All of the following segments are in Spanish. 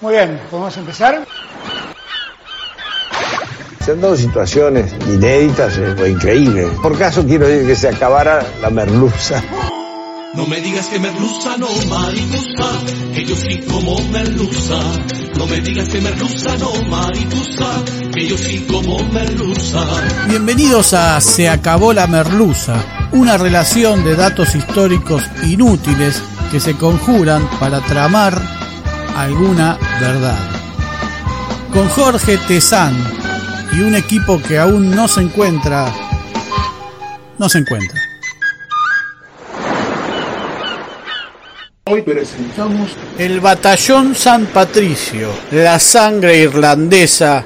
Muy bien, ¿podemos empezar? Se han dado situaciones inéditas eh, o increíbles. Por caso quiero decir que se acabara la merluza. No me digas que merluza no mariposa, que yo sí como merluza. No me digas que merluza no mariposa, que yo sí como merluza. Bienvenidos a Se acabó la merluza, una relación de datos históricos inútiles que se conjuran para tramar alguna verdad. Con Jorge Tezán y un equipo que aún no se encuentra, no se encuentra. Hoy presentamos El Batallón San Patricio, la sangre irlandesa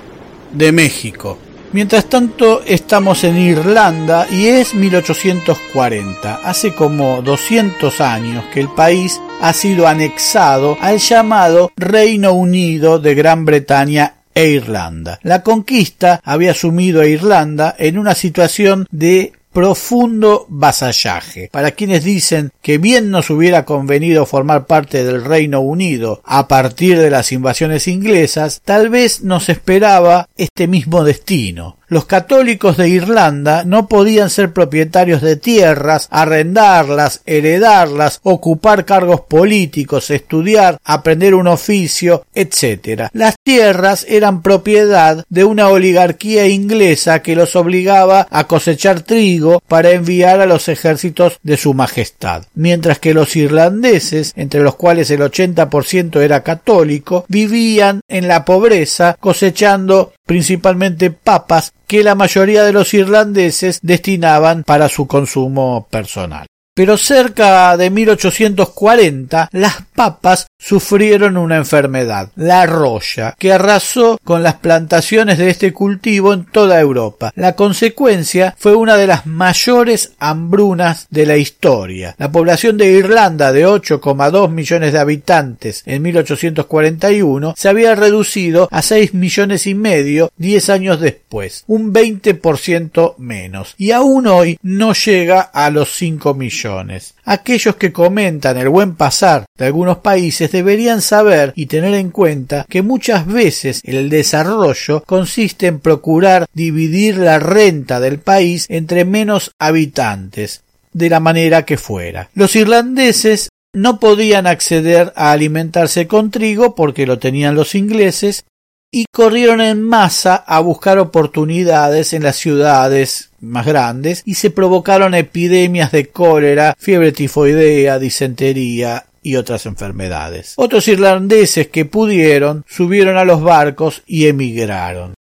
de México. Mientras tanto, estamos en Irlanda y es 1840. Hace como 200 años que el país ha sido anexado al llamado Reino Unido de Gran Bretaña e Irlanda. La conquista había sumido a Irlanda en una situación de profundo vasallaje. Para quienes dicen que bien nos hubiera convenido formar parte del Reino Unido a partir de las invasiones inglesas, tal vez nos esperaba este mismo destino. Los católicos de Irlanda no podían ser propietarios de tierras, arrendarlas, heredarlas, ocupar cargos políticos, estudiar, aprender un oficio, etc. Las tierras eran propiedad de una oligarquía inglesa que los obligaba a cosechar trigo para enviar a los ejércitos de su majestad, mientras que los irlandeses, entre los cuales el 80% era católico, vivían en la pobreza cosechando principalmente papas que la mayoría de los irlandeses destinaban para su consumo personal. Pero cerca de 1840 las papas sufrieron una enfermedad, la roya, que arrasó con las plantaciones de este cultivo en toda Europa. La consecuencia fue una de las mayores hambrunas de la historia. La población de Irlanda de 8,2 millones de habitantes en 1841 se había reducido a 6 millones y medio 10 años después, un 20% menos, y aún hoy no llega a los 5 millones. Aquellos que comentan el buen pasar de algunos países deberían saber y tener en cuenta que muchas veces el desarrollo consiste en procurar dividir la renta del país entre menos habitantes, de la manera que fuera. Los irlandeses no podían acceder a alimentarse con trigo porque lo tenían los ingleses y corrieron en masa a buscar oportunidades en las ciudades más grandes y se provocaron epidemias de cólera, fiebre tifoidea, disentería y otras enfermedades. Otros irlandeses que pudieron subieron a los barcos y emigraron.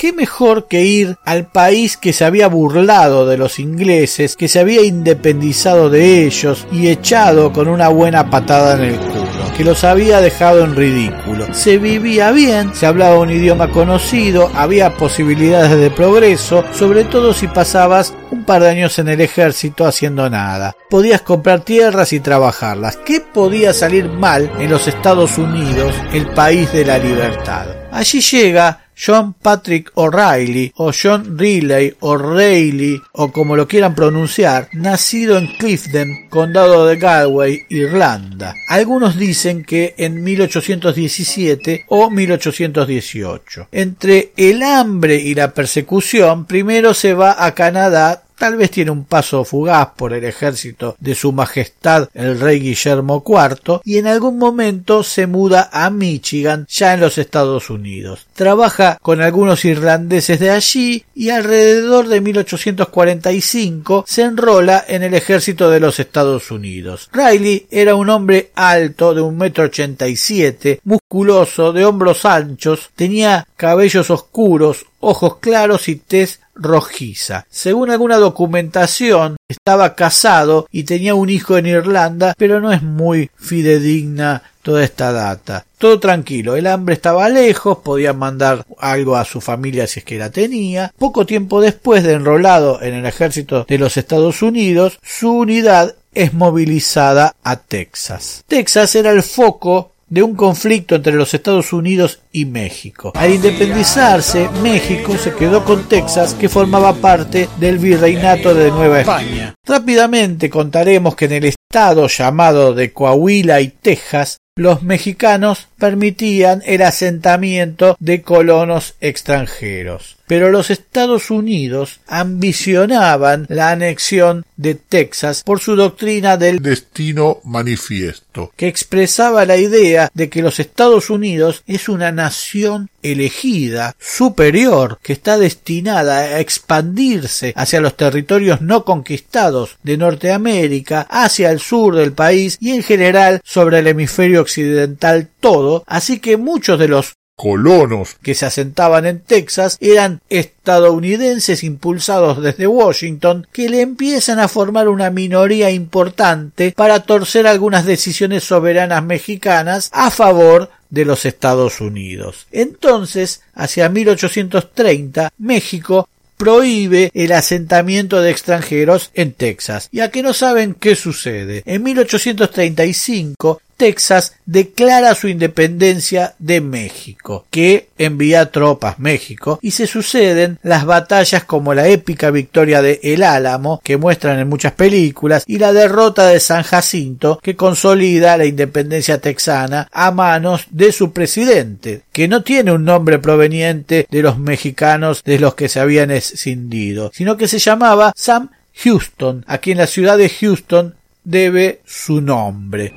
¿Qué mejor que ir al país que se había burlado de los ingleses, que se había independizado de ellos y echado con una buena patada en el culo? Que los había dejado en ridículo. Se vivía bien, se hablaba un idioma conocido, había posibilidades de progreso, sobre todo si pasabas un par de años en el ejército haciendo nada. Podías comprar tierras y trabajarlas. ¿Qué podía salir mal en los Estados Unidos, el país de la libertad? Allí llega John Patrick O'Reilly o John Riley o Reilly o como lo quieran pronunciar, nacido en Clifden, condado de Galway, Irlanda. Algunos dicen que en 1817 o 1818. Entre el hambre y la persecución, primero se va a Canadá Tal vez tiene un paso fugaz por el ejército de su majestad el rey Guillermo IV y en algún momento se muda a Michigan ya en los Estados Unidos. Trabaja con algunos irlandeses de allí y alrededor de 1845 se enrola en el ejército de los Estados Unidos. Riley era un hombre alto de un metro ochenta y siete, musculoso, de hombros anchos, tenía cabellos oscuros, ojos claros y tez rojiza. Según alguna documentación, estaba casado y tenía un hijo en Irlanda, pero no es muy fidedigna toda esta data. Todo tranquilo, el hambre estaba lejos, podía mandar algo a su familia si es que la tenía. Poco tiempo después de enrolado en el ejército de los Estados Unidos, su unidad es movilizada a Texas. Texas era el foco de un conflicto entre los Estados Unidos y México. Al independizarse, México se quedó con Texas, que formaba parte del virreinato de Nueva España. Rápidamente contaremos que en el estado llamado de Coahuila y Texas, los mexicanos permitían el asentamiento de colonos extranjeros. Pero los Estados Unidos ambicionaban la anexión de Texas por su doctrina del destino manifiesto, que expresaba la idea de que los Estados Unidos es una nación elegida, superior, que está destinada a expandirse hacia los territorios no conquistados de Norteamérica, hacia el sur del país y en general sobre el hemisferio occidental todo, así que muchos de los colonos que se asentaban en Texas eran estadounidenses impulsados desde Washington que le empiezan a formar una minoría importante para torcer algunas decisiones soberanas mexicanas a favor de los Estados Unidos. Entonces, hacia 1830, México prohíbe el asentamiento de extranjeros en Texas. Y que no saben qué sucede. En 1835 Texas declara su independencia de México, que envía tropas México, y se suceden las batallas como la épica victoria de El Álamo, que muestran en muchas películas, y la derrota de San Jacinto, que consolida la independencia texana a manos de su presidente, que no tiene un nombre proveniente de los mexicanos de los que se habían escindido, sino que se llamaba Sam Houston. Aquí en la ciudad de Houston debe su nombre.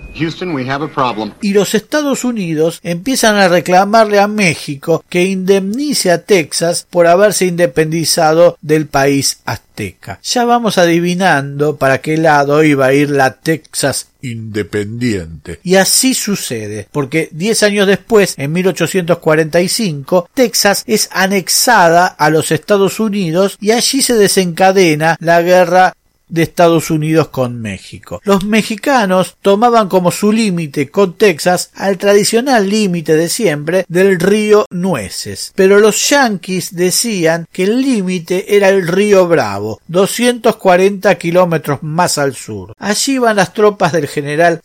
Y los Estados Unidos empiezan a reclamarle a México que indemnice a Texas por haberse independizado del país azteca. Ya vamos adivinando para qué lado iba a ir la Texas independiente. Y así sucede, porque diez años después, en 1845, Texas es anexada a los Estados Unidos y allí se desencadena la guerra de Estados Unidos con México. Los mexicanos tomaban como su límite con Texas al tradicional límite de siempre del río Nueces, pero los yanquis decían que el límite era el río Bravo, 240 kilómetros más al sur. Allí van las tropas del general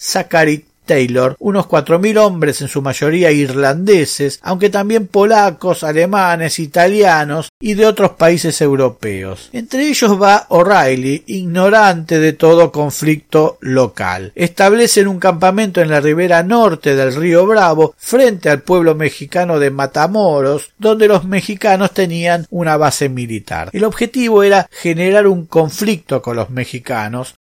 Taylor, unos cuatro mil hombres en su mayoría irlandeses, aunque también polacos, alemanes, italianos y de otros países europeos. Entre ellos va O'Reilly, ignorante de todo conflicto local. Establecen un campamento en la ribera norte del río Bravo, frente al pueblo mexicano de Matamoros, donde los mexicanos tenían una base militar. El objetivo era generar un conflicto con los mexicanos,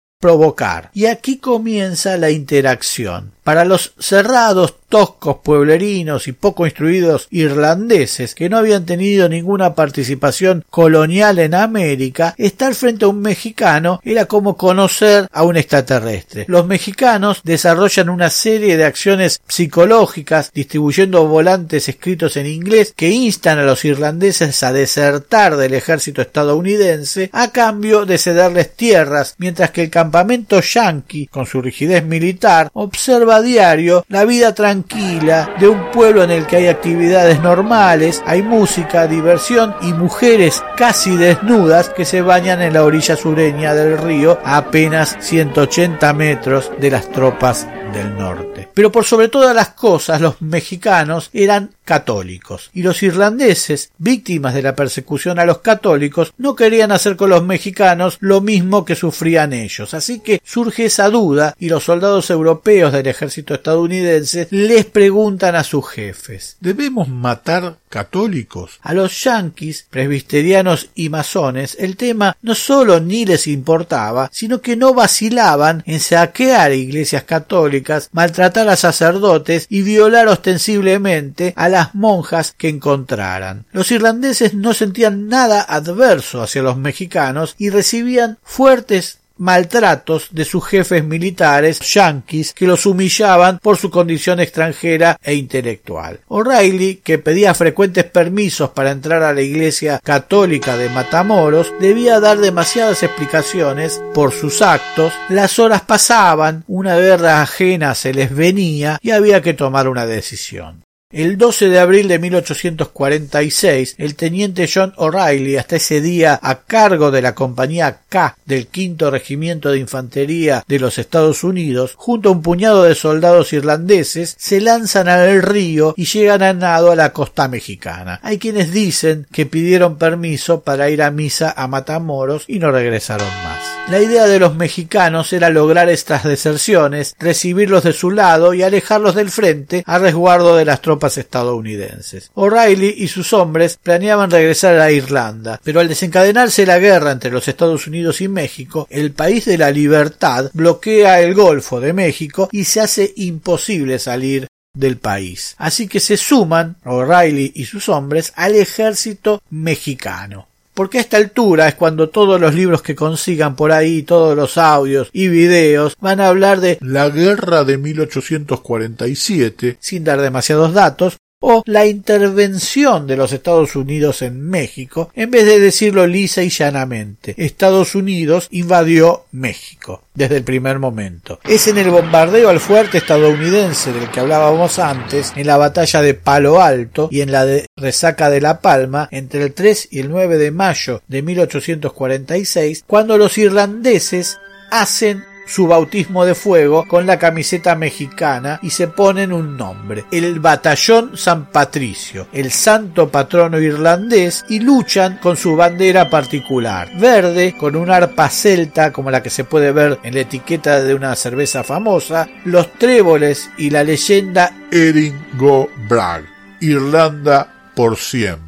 Y aquí comienza la interacción. Para los cerrados toscos pueblerinos y poco instruidos irlandeses que no habían tenido ninguna participación colonial en América, estar frente a un mexicano era como conocer a un extraterrestre. Los mexicanos desarrollan una serie de acciones psicológicas distribuyendo volantes escritos en inglés que instan a los irlandeses a desertar del ejército estadounidense a cambio de cederles tierras, mientras que el campamento yankee, con su rigidez militar, observa a diario la vida tranquila de un pueblo en el que hay actividades normales, hay música, diversión y mujeres casi desnudas que se bañan en la orilla sureña del río a apenas 180 metros de las tropas del norte. Pero por sobre todas las cosas, los mexicanos eran católicos y los irlandeses, víctimas de la persecución a los católicos, no querían hacer con los mexicanos lo mismo que sufrían ellos. Así que surge esa duda y los soldados europeos del ejército estadounidense les preguntan a sus jefes ¿Debemos matar católicos? A los yanquis, presbiterianos y masones, el tema no solo ni les importaba, sino que no vacilaban en saquear iglesias católicas, maltratar a sacerdotes y violar ostensiblemente a las monjas que encontraran. Los irlandeses no sentían nada adverso hacia los mexicanos y recibían fuertes maltratos de sus jefes militares yanquis que los humillaban por su condición extranjera e intelectual. O'Reilly, que pedía frecuentes permisos para entrar a la iglesia católica de Matamoros, debía dar demasiadas explicaciones por sus actos, las horas pasaban, una guerra ajena se les venía y había que tomar una decisión. El 12 de abril de 1846, el teniente John O'Reilly, hasta ese día a cargo de la compañía K del quinto regimiento de infantería de los Estados Unidos, junto a un puñado de soldados irlandeses, se lanzan al río y llegan a nado a la costa mexicana. Hay quienes dicen que pidieron permiso para ir a misa a Matamoros y no regresaron más. La idea de los mexicanos era lograr estas deserciones, recibirlos de su lado y alejarlos del frente a resguardo de las tropas estadounidenses. O'Reilly y sus hombres planeaban regresar a Irlanda, pero al desencadenarse la guerra entre los Estados Unidos y México, el país de la libertad bloquea el Golfo de México y se hace imposible salir del país. Así que se suman O'Reilly y sus hombres al ejército mexicano porque a esta altura es cuando todos los libros que consigan por ahí, todos los audios y videos van a hablar de la guerra de 1847, sin dar demasiados datos, o la intervención de los Estados Unidos en México, en vez de decirlo lisa y llanamente. Estados Unidos invadió México desde el primer momento. Es en el bombardeo al fuerte estadounidense del que hablábamos antes, en la batalla de Palo Alto y en la de Resaca de La Palma, entre el 3 y el 9 de mayo de 1846, cuando los irlandeses hacen su bautismo de fuego con la camiseta mexicana y se ponen un nombre, el Batallón San Patricio, el santo patrono irlandés, y luchan con su bandera particular, verde, con un arpa celta como la que se puede ver en la etiqueta de una cerveza famosa, los tréboles y la leyenda Erin Go Bragg, Irlanda por siempre.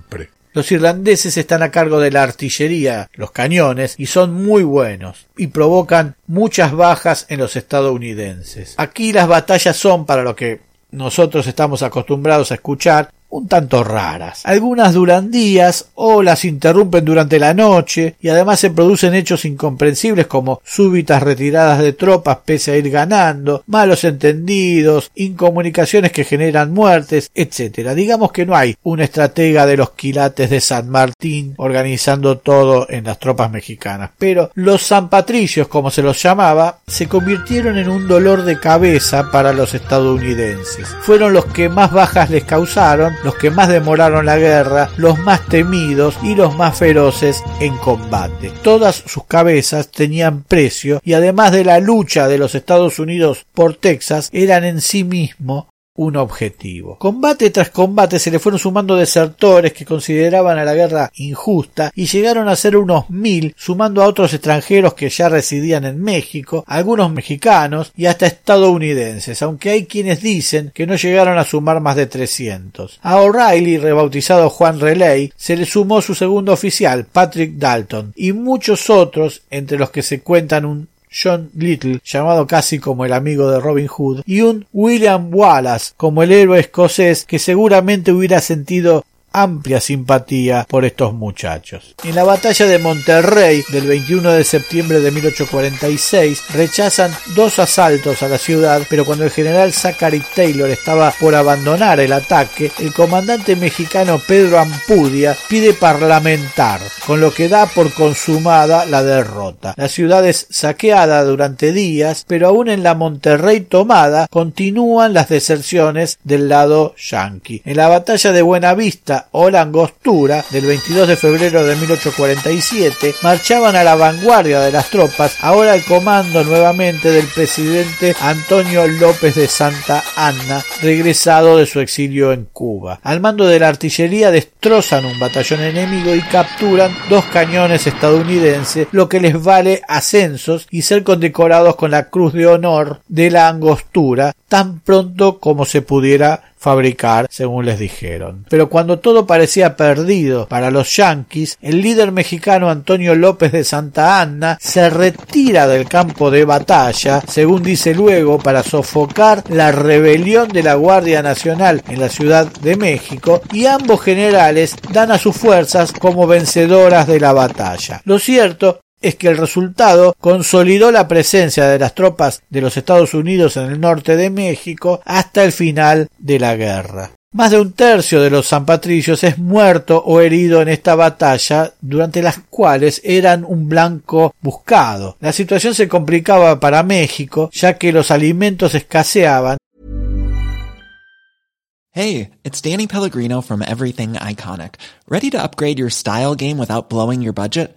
Los irlandeses están a cargo de la artillería, los cañones, y son muy buenos, y provocan muchas bajas en los estadounidenses. Aquí las batallas son, para lo que nosotros estamos acostumbrados a escuchar, un tanto raras. Algunas duran días o las interrumpen durante la noche y además se producen hechos incomprensibles como súbitas retiradas de tropas pese a ir ganando, malos entendidos, incomunicaciones que generan muertes, etc. Digamos que no hay una estratega de los quilates de San Martín organizando todo en las tropas mexicanas, pero los San Patricios, como se los llamaba, se convirtieron en un dolor de cabeza para los estadounidenses. Fueron los que más bajas les causaron los que más demoraron la guerra, los más temidos y los más feroces en combate. Todas sus cabezas tenían precio y además de la lucha de los Estados Unidos por Texas, eran en sí mismo un objetivo. Combate tras combate se le fueron sumando desertores que consideraban a la guerra injusta y llegaron a ser unos mil, sumando a otros extranjeros que ya residían en México, algunos mexicanos y hasta estadounidenses, aunque hay quienes dicen que no llegaron a sumar más de 300. A O'Reilly, rebautizado Juan Relay, se le sumó su segundo oficial, Patrick Dalton, y muchos otros, entre los que se cuentan un John Little, llamado casi como el amigo de Robin Hood, y un William Wallace como el héroe escocés que seguramente hubiera sentido amplia simpatía por estos muchachos. En la batalla de Monterrey del 21 de septiembre de 1846 rechazan dos asaltos a la ciudad, pero cuando el general Zachary Taylor estaba por abandonar el ataque, el comandante mexicano Pedro Ampudia pide parlamentar, con lo que da por consumada la derrota. La ciudad es saqueada durante días, pero aún en la Monterrey tomada continúan las deserciones del lado yanqui. En la batalla de O la Angostura del 22 de febrero de 1847 marchaban a la vanguardia de las tropas, ahora al comando nuevamente del presidente Antonio López de Santa Anna, regresado de su exilio en Cuba. Al mando de la artillería destrozan un batallón enemigo y capturan dos cañones estadounidenses, lo que les vale ascensos y ser condecorados con la Cruz de Honor de la Angostura tan pronto como se pudiera fabricar, según les dijeron. Pero cuando todo parecía perdido para los yanquis, el líder mexicano Antonio López de Santa Anna se retira del campo de batalla, según dice luego, para sofocar la rebelión de la Guardia Nacional en la Ciudad de México, y ambos generales dan a sus fuerzas como vencedoras de la batalla. Lo cierto es que el resultado consolidó la presencia de las tropas de los Estados Unidos en el norte de México hasta el final de la guerra. Más de un tercio de los San Patricios es muerto o herido en esta batalla, durante las cuales eran un blanco buscado. La situación se complicaba para México, ya que los alimentos escaseaban. Hey, it's Danny Pellegrino from Everything Iconic. Ready to upgrade your style game without blowing your budget?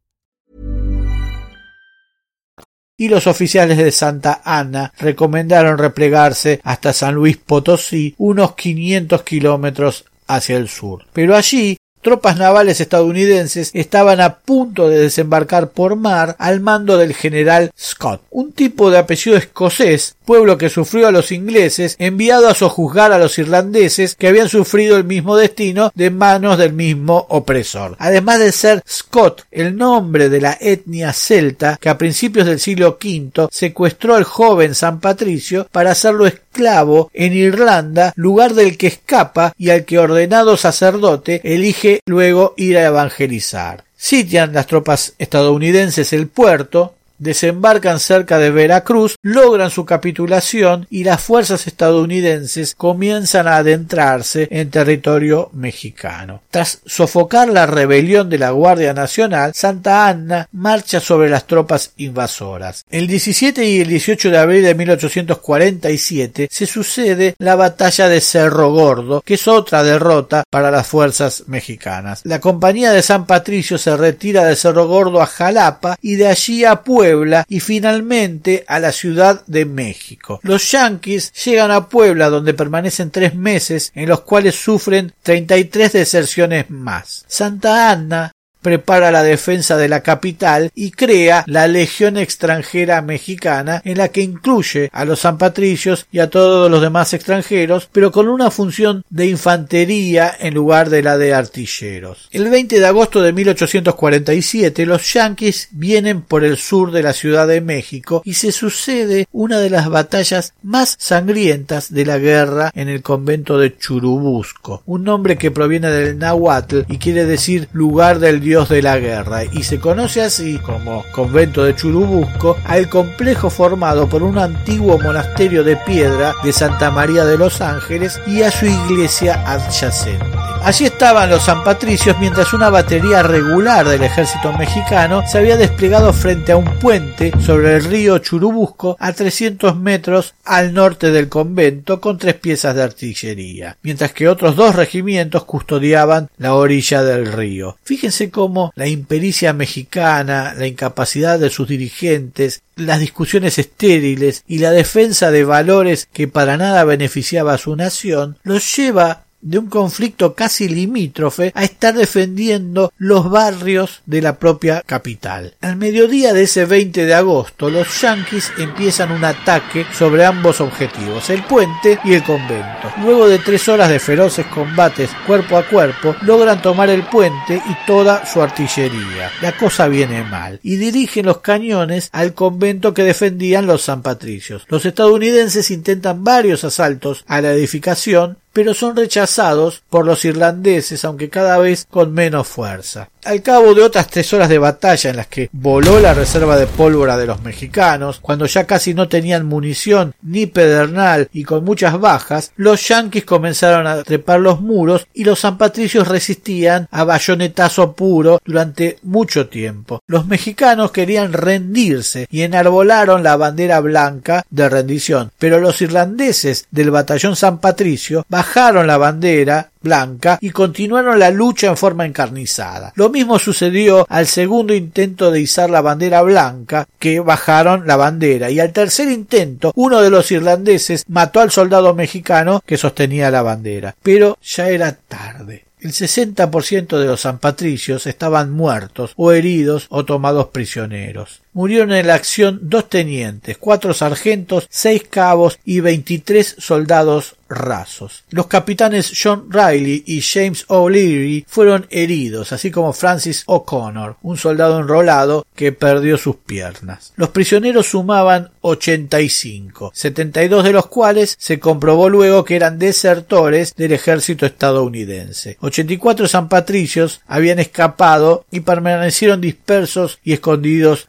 Y los oficiales de Santa Ana recomendaron replegarse hasta San Luis Potosí, unos 500 kilómetros hacia el sur. Pero allí tropas navales estadounidenses estaban a punto de desembarcar por mar al mando del general Scott, un tipo de apellido escocés, pueblo que sufrió a los ingleses, enviado a sojuzgar a los irlandeses que habían sufrido el mismo destino de manos del mismo opresor. Además de ser Scott, el nombre de la etnia celta que a principios del siglo V secuestró al joven San Patricio para hacerlo esclavo en Irlanda, lugar del que escapa y al que ordenado sacerdote elige luego ir a evangelizar. Sitian las tropas estadounidenses el puerto, desembarcan cerca de Veracruz, logran su capitulación y las fuerzas estadounidenses comienzan a adentrarse en territorio mexicano. Tras sofocar la rebelión de la Guardia Nacional, Santa Anna marcha sobre las tropas invasoras. El 17 y el 18 de abril de 1847 se sucede la batalla de Cerro Gordo, que es otra derrota para las fuerzas mexicanas. La compañía de San Patricio se retira de Cerro Gordo a Jalapa y de allí a Puebla y finalmente a la Ciudad de México. Los yanquis llegan a Puebla donde permanecen tres meses en los cuales sufren 33 deserciones más. Santa Ana prepara la defensa de la capital y crea la Legión extranjera mexicana en la que incluye a los San Patricios y a todos los demás extranjeros, pero con una función de infantería en lugar de la de artilleros. El 20 de agosto de 1847 los yanquis vienen por el sur de la Ciudad de México y se sucede una de las batallas más sangrientas de la guerra en el convento de Churubusco, un nombre que proviene del náhuatl y quiere decir lugar del dios dios de la guerra y se conoce así como convento de Churubusco al complejo formado por un antiguo monasterio de piedra de Santa María de los Ángeles y a su iglesia adyacente. Allí estaban los San Patricios mientras una batería regular del ejército mexicano se había desplegado frente a un puente sobre el río Churubusco a 300 metros al norte del convento con tres piezas de artillería, mientras que otros dos regimientos custodiaban la orilla del río. Fíjense cómo la impericia mexicana, la incapacidad de sus dirigentes, las discusiones estériles y la defensa de valores que para nada beneficiaba a su nación los lleva de un conflicto casi limítrofe a estar defendiendo los barrios de la propia capital. Al mediodía de ese 20 de agosto, los yanquis empiezan un ataque sobre ambos objetivos, el puente y el convento. Luego de tres horas de feroces combates cuerpo a cuerpo, logran tomar el puente y toda su artillería. La cosa viene mal y dirigen los cañones al convento que defendían los San Patricios. Los estadounidenses intentan varios asaltos a la edificación pero son rechazados por los irlandeses, aunque cada vez con menos fuerza. Al cabo de otras tres horas de batalla en las que voló la reserva de pólvora de los mexicanos, cuando ya casi no tenían munición ni pedernal y con muchas bajas, los yanquis comenzaron a trepar los muros y los San Patricios resistían a bayonetazo puro durante mucho tiempo. Los mexicanos querían rendirse y enarbolaron la bandera blanca de rendición, pero los irlandeses del batallón San Patricio bajaron la bandera blanca y continuaron la lucha en forma encarnizada. Lo mismo sucedió al segundo intento de izar la bandera blanca, que bajaron la bandera, y al tercer intento uno de los irlandeses mató al soldado mexicano que sostenía la bandera. Pero ya era tarde. El 60% de los sanpatricios estaban muertos o heridos o tomados prisioneros. Murieron en la acción dos tenientes, cuatro sargentos, seis cabos y veintitrés soldados rasos. Los capitanes John Riley y James O'Leary fueron heridos, así como Francis O'Connor, un soldado enrolado que perdió sus piernas. Los prisioneros sumaban 85, 72 de los cuales se comprobó luego que eran desertores del ejército estadounidense. 84 San Patricios habían escapado y permanecieron dispersos y escondidos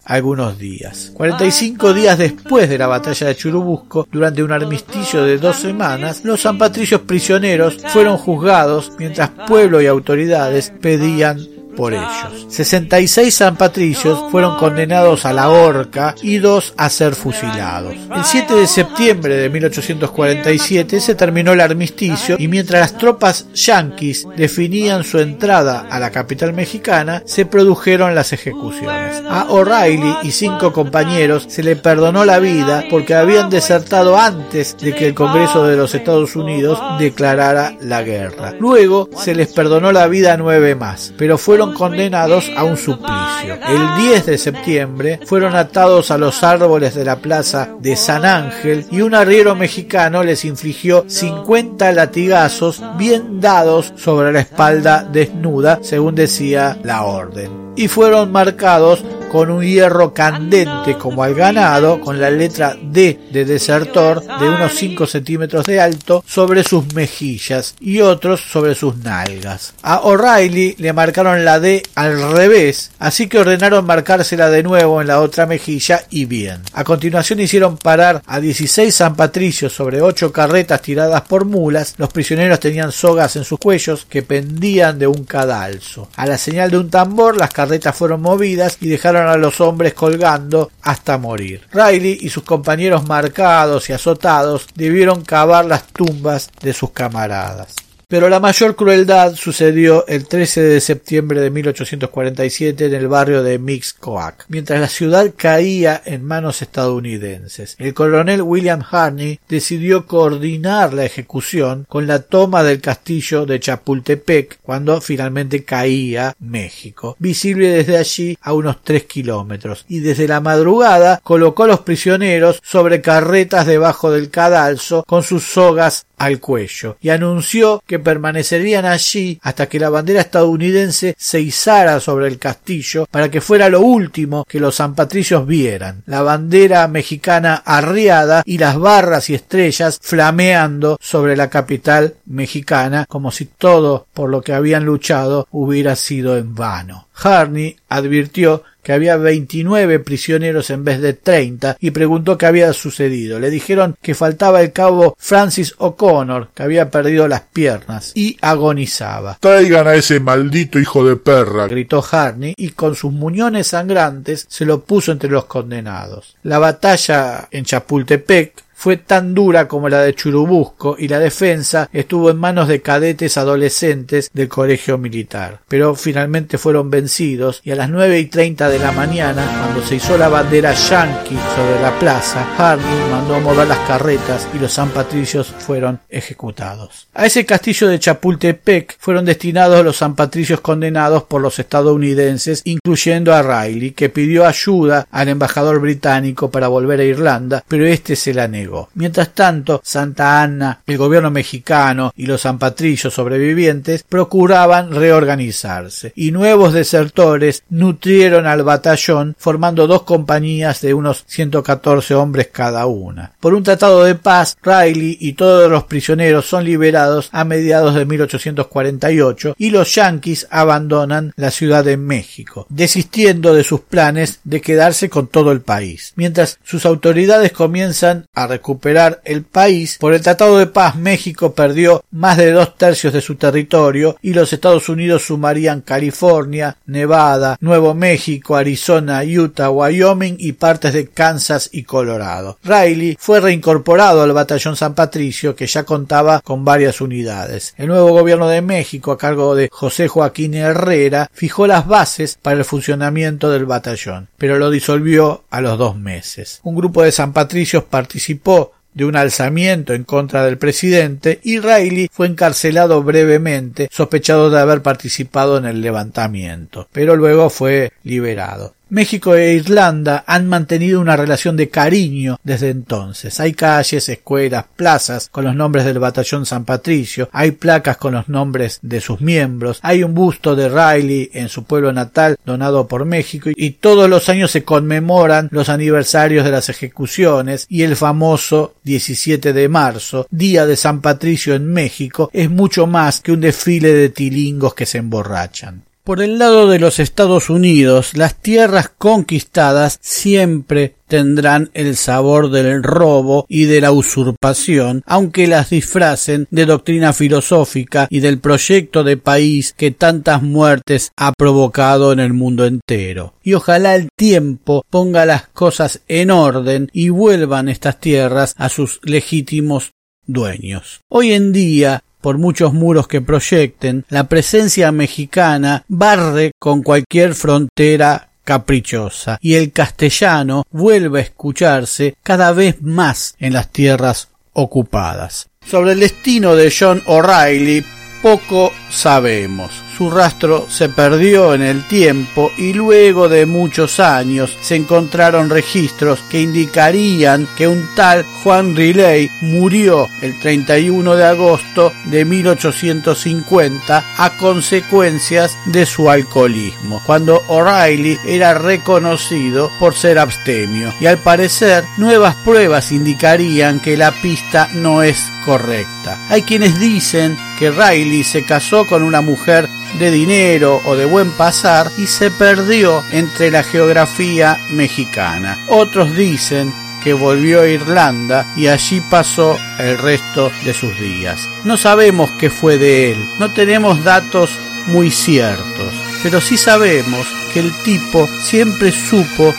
días. 45 días después de la batalla de Churubusco, durante un armisticio de dos semanas, los San Patricios prisioneros fueron juzgados mientras pueblo y autoridades pedían por ellos. 66 San Patricios fueron condenados a la horca y dos a ser fusilados. El 7 de septiembre de 1847 se terminó el armisticio y mientras las tropas yanquis definían su entrada a la capital mexicana, se produjeron las ejecuciones. A O'Reilly y cinco compañeros se le perdonó la vida porque habían desertado antes de que el Congreso de los Estados Unidos declarara la guerra. Luego se les perdonó la vida a nueve más, pero fueron condenados a un suplicio. El 10 de septiembre fueron atados a los árboles de la plaza de San Ángel y un arriero mexicano les infligió 50 latigazos bien dados sobre la espalda desnuda, según decía la orden. Y fueron marcados con un hierro candente como al ganado, con la letra D de desertor de unos 5 centímetros de alto sobre sus mejillas y otros sobre sus nalgas. A O'Reilly le marcaron la D al revés, así que ordenaron marcársela de nuevo en la otra mejilla y bien. A continuación hicieron parar a 16 San Patricios sobre 8 carretas tiradas por mulas. Los prisioneros tenían sogas en sus cuellos que pendían de un cadalso. A la señal de un tambor, las carretas fueron movidas y dejaron a los hombres colgando hasta morir. Riley y sus compañeros marcados y azotados debieron cavar las tumbas de sus camaradas. Pero la mayor crueldad sucedió el 13 de septiembre de 1847 en el barrio de Mixcoac, mientras la ciudad caía en manos estadounidenses. El coronel William Harney decidió coordinar la ejecución con la toma del castillo de Chapultepec cuando finalmente caía México, visible desde allí a unos tres kilómetros, y desde la madrugada colocó a los prisioneros sobre carretas debajo del cadalso con sus sogas al cuello y anunció que permanecerían allí hasta que la bandera estadounidense se izara sobre el castillo para que fuera lo último que los San Patricios vieran, la bandera mexicana arriada y las barras y estrellas flameando sobre la capital mexicana como si todo por lo que habían luchado hubiera sido en vano. Harney advirtió que había 29 prisioneros en vez de 30 y preguntó qué había sucedido. Le dijeron que faltaba el cabo Francis O'Connor, que había perdido las piernas y agonizaba. Traigan a ese maldito hijo de perra, gritó Harney y con sus muñones sangrantes se lo puso entre los condenados. La batalla en Chapultepec fue tan dura como la de Churubusco y la defensa estuvo en manos de cadetes adolescentes del colegio militar. Pero finalmente fueron vencidos y a las nueve y treinta de la mañana, cuando se hizo la bandera yankee sobre la plaza, Harney mandó mover las carretas y los San Patricios fueron ejecutados. A ese castillo de Chapultepec fueron destinados los San Patricios condenados por los estadounidenses, incluyendo a Riley, que pidió ayuda al embajador británico para volver a Irlanda, pero este se la negó. Mientras tanto, Santa Anna, el gobierno mexicano y los zampatrillos sobrevivientes procuraban reorganizarse y nuevos desertores nutrieron al batallón formando dos compañías de unos 114 hombres cada una. Por un tratado de paz, Riley y todos los prisioneros son liberados a mediados de 1848 y los yanquis abandonan la Ciudad de México, desistiendo de sus planes de quedarse con todo el país. Mientras sus autoridades comienzan a recuperar el país. Por el Tratado de Paz México perdió más de dos tercios de su territorio y los Estados Unidos sumarían California, Nevada, Nuevo México, Arizona, Utah, Wyoming y partes de Kansas y Colorado. Riley fue reincorporado al batallón San Patricio que ya contaba con varias unidades. El nuevo gobierno de México a cargo de José Joaquín Herrera fijó las bases para el funcionamiento del batallón, pero lo disolvió a los dos meses. Un grupo de San Patricios participó de un alzamiento en contra del presidente y Riley fue encarcelado brevemente sospechado de haber participado en el levantamiento, pero luego fue liberado. México e Irlanda han mantenido una relación de cariño desde entonces. Hay calles, escuelas, plazas con los nombres del batallón San Patricio, hay placas con los nombres de sus miembros, hay un busto de Riley en su pueblo natal donado por México y todos los años se conmemoran los aniversarios de las ejecuciones y el famoso 17 de marzo, Día de San Patricio en México, es mucho más que un desfile de tilingos que se emborrachan. Por el lado de los Estados Unidos, las tierras conquistadas siempre tendrán el sabor del robo y de la usurpación, aunque las disfracen de doctrina filosófica y del proyecto de país que tantas muertes ha provocado en el mundo entero. Y ojalá el tiempo ponga las cosas en orden y vuelvan estas tierras a sus legítimos dueños. Hoy en día por muchos muros que proyecten, la presencia mexicana barre con cualquier frontera caprichosa y el castellano vuelve a escucharse cada vez más en las tierras ocupadas. Sobre el destino de John O'Reilly poco sabemos. Su rastro se perdió en el tiempo y luego de muchos años se encontraron registros que indicarían que un tal Juan Riley murió el 31 de agosto de 1850 a consecuencias de su alcoholismo, cuando O'Reilly era reconocido por ser abstemio y al parecer nuevas pruebas indicarían que la pista no es correcta. Hay quienes dicen que Riley se casó con una mujer de dinero o de buen pasar y se perdió entre la geografía mexicana. Otros dicen que volvió a Irlanda y allí pasó el resto de sus días. No sabemos qué fue de él, no tenemos datos muy ciertos, pero sí sabemos que el tipo siempre supo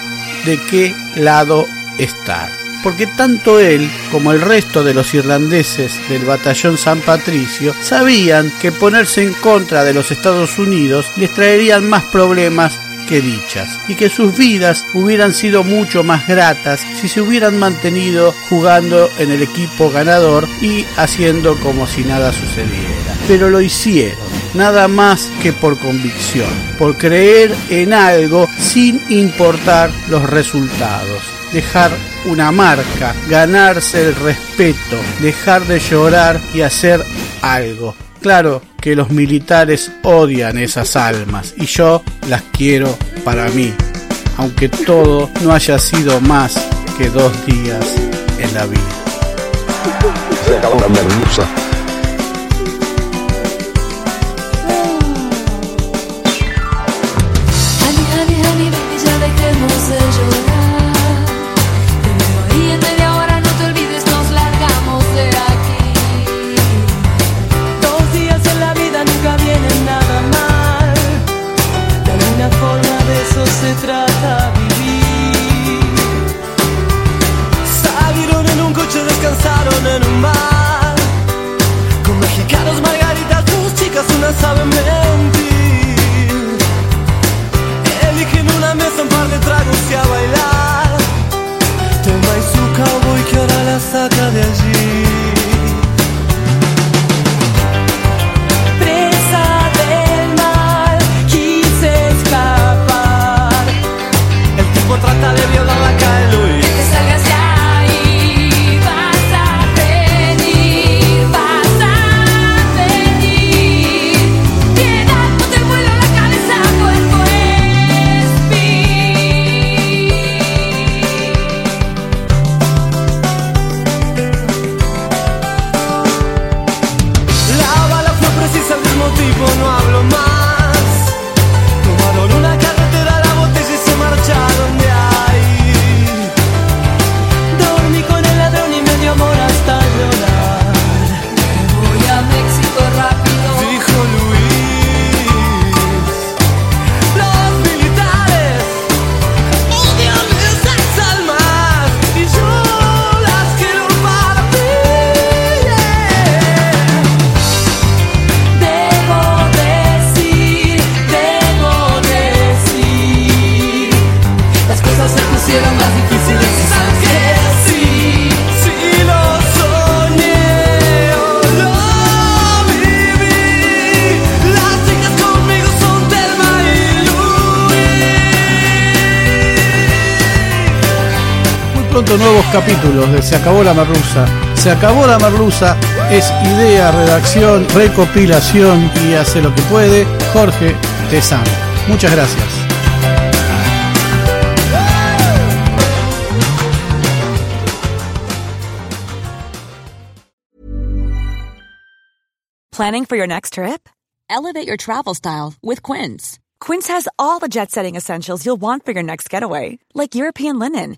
de qué lado estar porque tanto él como el resto de los irlandeses del batallón San Patricio sabían que ponerse en contra de los Estados Unidos les traerían más problemas que dichas, y que sus vidas hubieran sido mucho más gratas si se hubieran mantenido jugando en el equipo ganador y haciendo como si nada sucediera. Pero lo hicieron, nada más que por convicción, por creer en algo sin importar los resultados dejar una marca, ganarse el respeto, dejar de llorar y hacer algo. Claro que los militares odian esas almas y yo las quiero para mí, aunque todo no haya sido más que dos días en la vida. Las unas saben menos capítulos de Se acabó la merluza. Se acabó la merluza es idea, redacción, recopilación y hace lo que puede Jorge Tezano. Muchas gracias. Planning for your next trip? Elevate your travel style with Quince. Quince has all the jet setting essentials you'll want for your next getaway, like European linen,